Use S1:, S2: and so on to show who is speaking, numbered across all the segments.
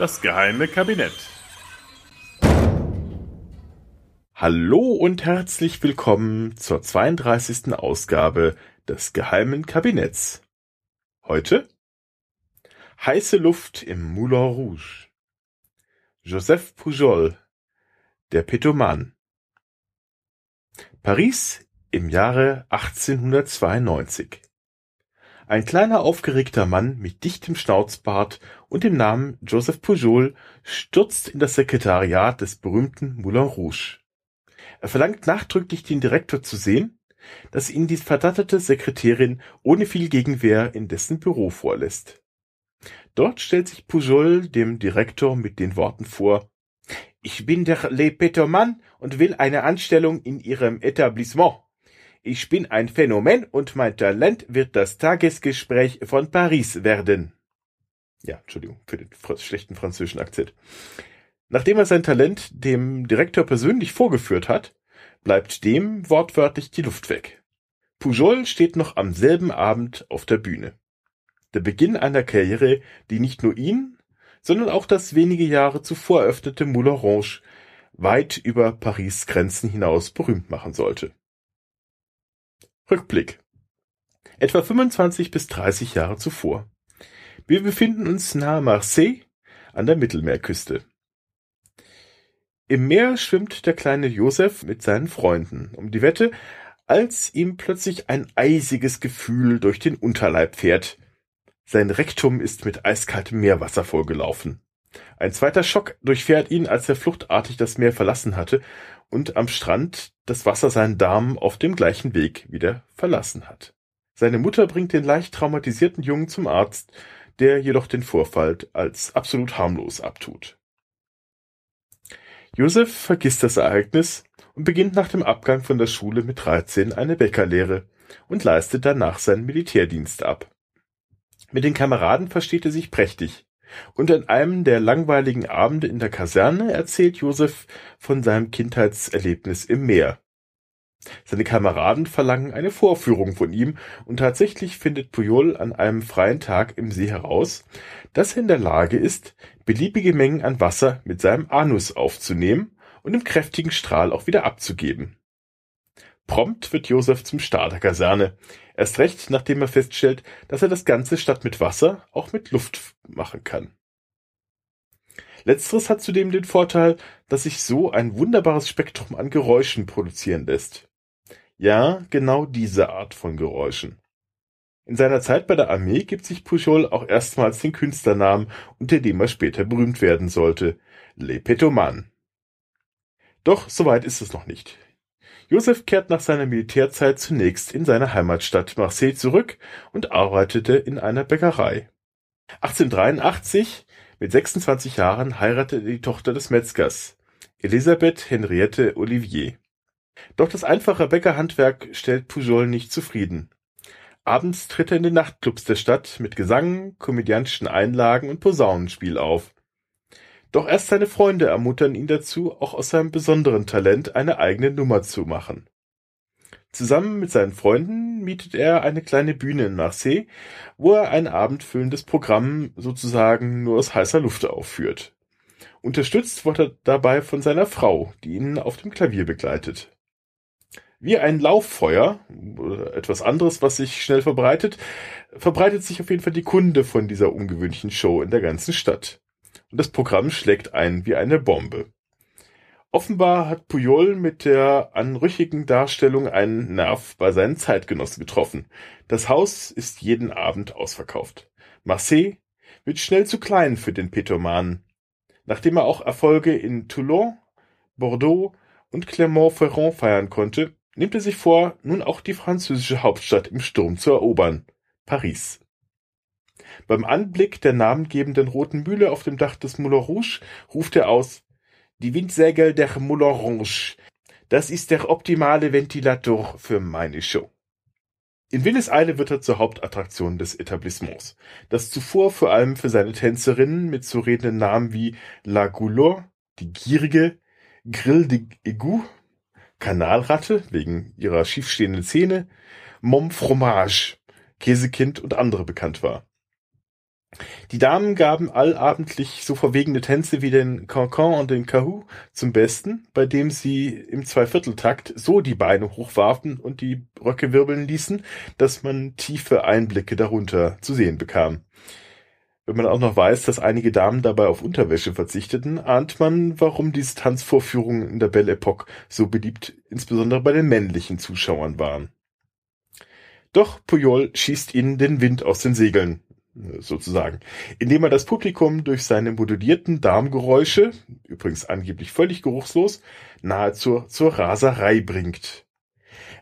S1: Das geheime Kabinett.
S2: Hallo und herzlich willkommen zur 32. Ausgabe des geheimen Kabinetts. Heute heiße Luft im Moulin Rouge. Joseph Pujol, der Petoman. Paris im Jahre 1892. Ein kleiner aufgeregter Mann mit dichtem Schnauzbart und dem Namen Joseph Pujol stürzt in das Sekretariat des berühmten Moulin Rouge. Er verlangt nachdrücklich den Direktor zu sehen, dass ihn die verdattete Sekretärin ohne viel Gegenwehr in dessen Büro vorlässt. Dort stellt sich Pujol dem Direktor mit den Worten vor Ich bin der Le Petermann und will eine Anstellung in Ihrem Etablissement. Ich bin ein Phänomen und mein Talent wird das Tagesgespräch von Paris werden. Ja, Entschuldigung für den schlechten französischen Akzent. Nachdem er sein Talent dem Direktor persönlich vorgeführt hat, bleibt dem wortwörtlich die Luft weg. Pujol steht noch am selben Abend auf der Bühne. Der Beginn einer Karriere, die nicht nur ihn, sondern auch das wenige Jahre zuvor eröffnete Moulin Rouge weit über Paris Grenzen hinaus berühmt machen sollte. Rückblick. Etwa 25 bis 30 Jahre zuvor. Wir befinden uns nahe Marseille an der Mittelmeerküste. Im Meer schwimmt der kleine Josef mit seinen Freunden um die Wette, als ihm plötzlich ein eisiges Gefühl durch den Unterleib fährt. Sein Rektum ist mit eiskaltem Meerwasser vollgelaufen. Ein zweiter Schock durchfährt ihn, als er fluchtartig das Meer verlassen hatte und am Strand das Wasser seinen Darm auf dem gleichen Weg wieder verlassen hat. Seine Mutter bringt den leicht traumatisierten Jungen zum Arzt, der jedoch den Vorfall als absolut harmlos abtut. Josef vergisst das Ereignis und beginnt nach dem Abgang von der Schule mit 13 eine Bäckerlehre und leistet danach seinen Militärdienst ab. Mit den Kameraden versteht er sich prächtig. Und an einem der langweiligen Abende in der Kaserne erzählt Josef von seinem Kindheitserlebnis im Meer. Seine Kameraden verlangen eine Vorführung von ihm und tatsächlich findet Pujol an einem freien Tag im See heraus, dass er in der Lage ist, beliebige Mengen an Wasser mit seinem Anus aufzunehmen und im kräftigen Strahl auch wieder abzugeben. Prompt wird Josef zum Star der Kaserne. Erst recht, nachdem er feststellt, dass er das Ganze statt mit Wasser auch mit Luft machen kann. Letzteres hat zudem den Vorteil, dass sich so ein wunderbares Spektrum an Geräuschen produzieren lässt. Ja, genau diese Art von Geräuschen. In seiner Zeit bei der Armee gibt sich Pujol auch erstmals den Künstlernamen, unter dem er später berühmt werden sollte, Le Petoman. Doch soweit ist es noch nicht. Josef kehrt nach seiner Militärzeit zunächst in seine Heimatstadt Marseille zurück und arbeitete in einer Bäckerei. 1883 mit 26 Jahren heiratete die Tochter des Metzgers, Elisabeth Henriette Olivier. Doch das einfache Bäckerhandwerk stellt Pujol nicht zufrieden. Abends tritt er in den Nachtclubs der Stadt mit Gesang, komödiantischen Einlagen und Posaunenspiel auf. Doch erst seine Freunde ermuntern ihn dazu, auch aus seinem besonderen Talent eine eigene Nummer zu machen. Zusammen mit seinen Freunden mietet er eine kleine Bühne in Marseille, wo er ein abendfüllendes Programm sozusagen nur aus heißer Luft aufführt. Unterstützt wird er dabei von seiner Frau, die ihn auf dem Klavier begleitet. Wie ein Lauffeuer, etwas anderes, was sich schnell verbreitet, verbreitet sich auf jeden Fall die Kunde von dieser ungewöhnlichen Show in der ganzen Stadt. Und das Programm schlägt ein wie eine Bombe. Offenbar hat Pujol mit der anrüchigen Darstellung einen Nerv bei seinen Zeitgenossen getroffen. Das Haus ist jeden Abend ausverkauft. Marseille wird schnell zu klein für den Petoman. Nachdem er auch Erfolge in Toulon, Bordeaux und Clermont-Ferrand feiern konnte, nimmt er sich vor, nun auch die französische Hauptstadt im Sturm zu erobern, Paris. Beim Anblick der namengebenden roten Mühle auf dem Dach des Moulin Rouge ruft er aus die Windsegel der Moulin Rouge. Das ist der optimale Ventilator für meine Show. In Windeseile wird er zur Hauptattraktion des Etablissements, das zuvor vor allem für seine Tänzerinnen mit so redenden Namen wie La Goulot, die Gierige, Grill de Égout, Kanalratte wegen ihrer schiefstehenden Zähne, Mom Fromage, Käsekind und andere bekannt war. Die Damen gaben allabendlich so verwegene Tänze wie den Cancan und den Kahoo zum Besten, bei dem sie im Zweivierteltakt so die Beine hochwarfen und die Röcke wirbeln ließen, dass man tiefe Einblicke darunter zu sehen bekam. Wenn man auch noch weiß, dass einige Damen dabei auf Unterwäsche verzichteten, ahnt man, warum diese Tanzvorführungen in der Belle Epoque so beliebt, insbesondere bei den männlichen Zuschauern waren. Doch Pujol schießt ihnen den Wind aus den Segeln sozusagen, indem er das Publikum durch seine modulierten Darmgeräusche, übrigens angeblich völlig geruchslos, nahezu zur Raserei bringt.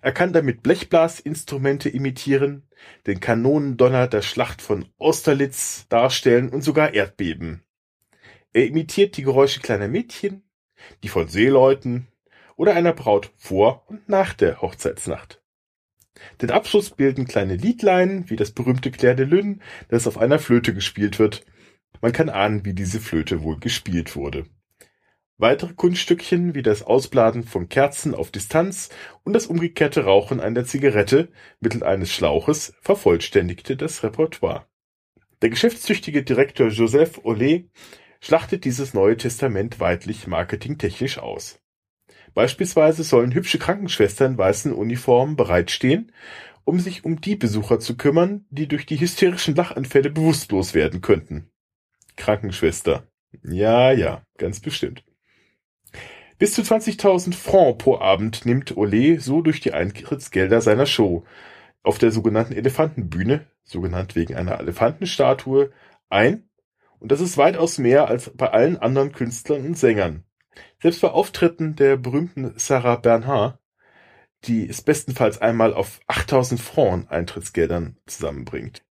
S2: Er kann damit Blechblasinstrumente imitieren, den Kanonendonner der Schlacht von Austerlitz darstellen und sogar Erdbeben. Er imitiert die Geräusche kleiner Mädchen, die von Seeleuten oder einer Braut vor und nach der Hochzeitsnacht. Den Abschluss bilden kleine Liedlein, wie das berühmte Clair de Lune, das auf einer Flöte gespielt wird. Man kann ahnen, wie diese Flöte wohl gespielt wurde. Weitere Kunststückchen wie das Ausbladen von Kerzen auf Distanz und das umgekehrte Rauchen einer Zigarette mittels eines Schlauches vervollständigte das Repertoire. Der geschäftstüchtige Direktor Joseph Ollet schlachtet dieses Neue Testament weidlich marketingtechnisch aus. Beispielsweise sollen hübsche Krankenschwestern in weißen Uniformen bereitstehen, um sich um die Besucher zu kümmern, die durch die hysterischen Lachanfälle bewusstlos werden könnten. Krankenschwester. Ja, ja, ganz bestimmt. Bis zu 20.000 Francs pro Abend nimmt Ole so durch die Eintrittsgelder seiner Show auf der sogenannten Elefantenbühne, so genannt wegen einer Elefantenstatue, ein, und das ist weitaus mehr als bei allen anderen Künstlern und Sängern. Selbst bei Auftritten der berühmten Sarah Bernhardt, die es bestenfalls einmal auf 8000 Francs Eintrittsgeldern zusammenbringt.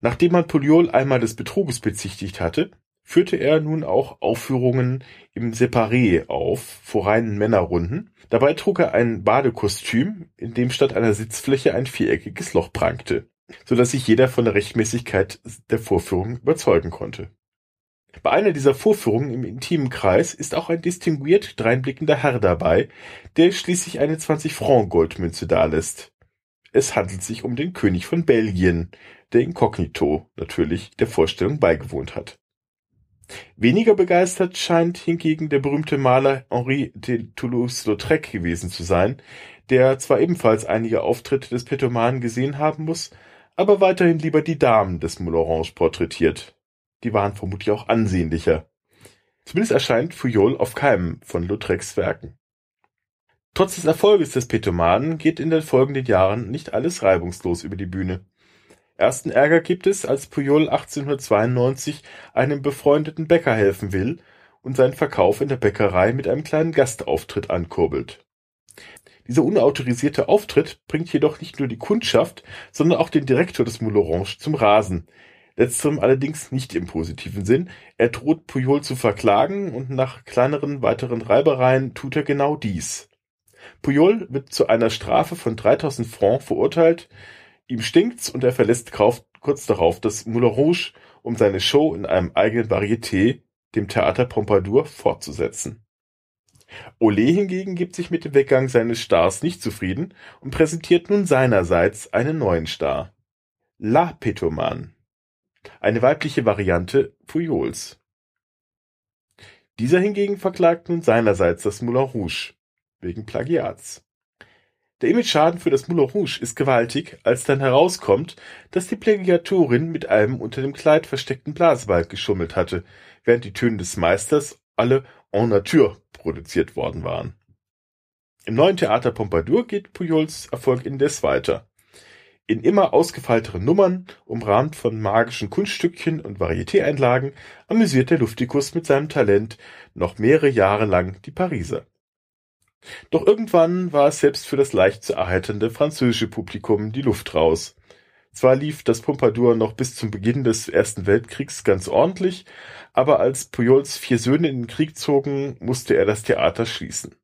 S2: Nachdem man Poliol einmal des Betruges bezichtigt hatte, führte er nun auch Aufführungen im Separé auf, vor reinen Männerrunden. Dabei trug er ein Badekostüm, in dem statt einer Sitzfläche ein viereckiges Loch prangte, so dass sich jeder von der Rechtmäßigkeit der Vorführung überzeugen konnte. Bei einer dieser Vorführungen im intimen Kreis ist auch ein distinguiert dreinblickender Herr dabei, der schließlich eine 20-Franc-Goldmünze dalässt. Es handelt sich um den König von Belgien, der inkognito natürlich der Vorstellung beigewohnt hat. Weniger begeistert scheint hingegen der berühmte Maler Henri de Toulouse-Lautrec gewesen zu sein, der zwar ebenfalls einige Auftritte des Petomanen gesehen haben muss, aber weiterhin lieber die Damen des Moulin porträtiert die waren vermutlich auch ansehnlicher. Zumindest erscheint Fouillol auf keinem von Lautrecs Werken. Trotz des Erfolges des Petomanen geht in den folgenden Jahren nicht alles reibungslos über die Bühne. Ersten Ärger gibt es, als Pujol 1892 einem befreundeten Bäcker helfen will und seinen Verkauf in der Bäckerei mit einem kleinen Gastauftritt ankurbelt. Dieser unautorisierte Auftritt bringt jedoch nicht nur die Kundschaft, sondern auch den Direktor des Moulin zum Rasen, Letzterem allerdings nicht im positiven Sinn. Er droht Pujol zu verklagen und nach kleineren weiteren Reibereien tut er genau dies. Pujol wird zu einer Strafe von 3000 Francs verurteilt, ihm stinkt's und er verlässt kurz darauf das Moulin Rouge, um seine Show in einem eigenen Varieté, dem Theater Pompadour, fortzusetzen. Ole hingegen gibt sich mit dem Weggang seines Stars nicht zufrieden und präsentiert nun seinerseits einen neuen Star. La Petoman eine weibliche Variante Pujols. Dieser hingegen verklagt nun seinerseits das Moulin Rouge wegen Plagiats. Der Imageschaden für das Moulin Rouge ist gewaltig, als dann herauskommt, dass die Plagiatorin mit einem unter dem Kleid versteckten Blasebalg geschummelt hatte, während die Töne des Meisters alle en nature produziert worden waren. Im neuen Theater Pompadour geht Pujols Erfolg indes weiter. In immer ausgefeilteren Nummern, umrahmt von magischen Kunststückchen und Varieté-Einlagen, amüsiert der Luftikus mit seinem Talent noch mehrere Jahre lang die Pariser. Doch irgendwann war es selbst für das leicht zu erheiternde französische Publikum die Luft raus. Zwar lief das Pompadour noch bis zum Beginn des Ersten Weltkriegs ganz ordentlich, aber als Pujols vier Söhne in den Krieg zogen, musste er das Theater schließen.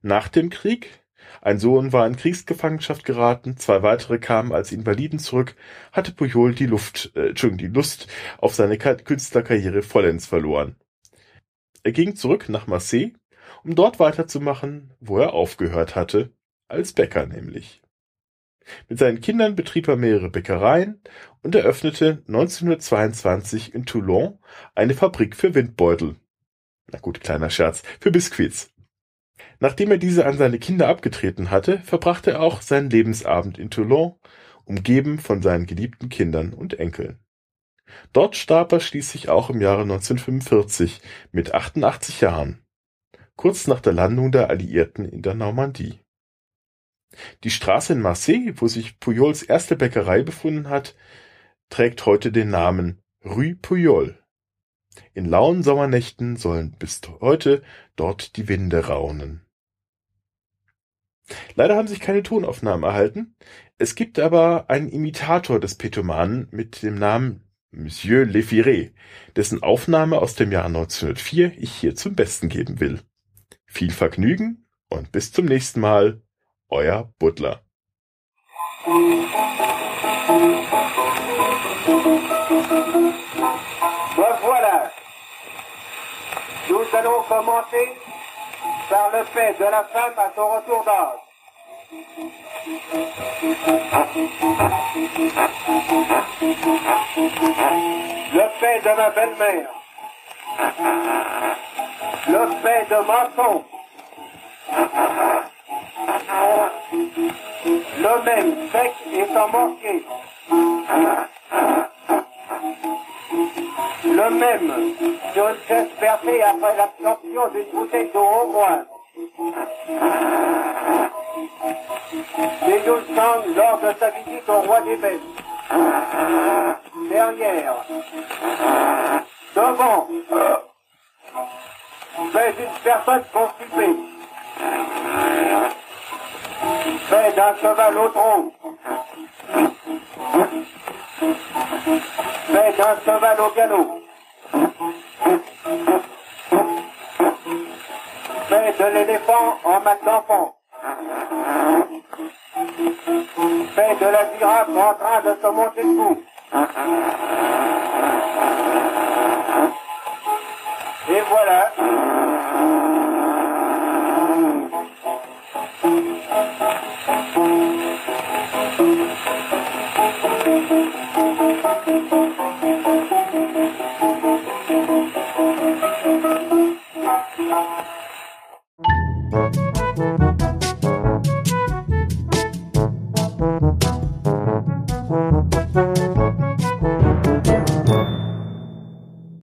S2: Nach dem Krieg ein Sohn war in Kriegsgefangenschaft geraten, zwei weitere kamen als Invaliden zurück, hatte Pujol die Luft, äh, Entschuldigung, die Lust auf seine Künstlerkarriere vollends verloren. Er ging zurück nach Marseille, um dort weiterzumachen, wo er aufgehört hatte, als Bäcker nämlich. Mit seinen Kindern betrieb er mehrere Bäckereien und eröffnete 1922 in Toulon eine Fabrik für Windbeutel. Na gut, kleiner Scherz, für Biskuits. Nachdem er diese an seine Kinder abgetreten hatte, verbrachte er auch seinen Lebensabend in Toulon, umgeben von seinen geliebten Kindern und Enkeln. Dort starb er schließlich auch im Jahre 1945 mit 88 Jahren, kurz nach der Landung der Alliierten in der Normandie. Die Straße in Marseille, wo sich Pujols erste Bäckerei befunden hat, trägt heute den Namen Rue Pujol. In lauen Sommernächten sollen bis heute dort die Winde raunen. Leider haben sich keine Tonaufnahmen erhalten. Es gibt aber einen Imitator des Petomanen mit dem Namen Monsieur Lefiré, dessen Aufnahme aus dem Jahr 1904 ich hier zum Besten geben will. Viel Vergnügen und bis zum nächsten Mal, euer Butler.
S1: voilà. Nous allons commencer par le fait de la femme à son retour d'âge. Le fait de ma belle-mère. Le fait de ma tante. Le même sec étant manqué. Le même chaise percée après l'absorption d'une bouteille d'eau hongroise. Les sang lors de sa visite au roi des bêtes. Derrière. Devant. Mais une personne constipée. Fait d'un cheval au tronc. Fait d'un cheval au galop. De l'éléphant en mat d'enfant. Fait de la girafe en train de se monter debout. Et voilà.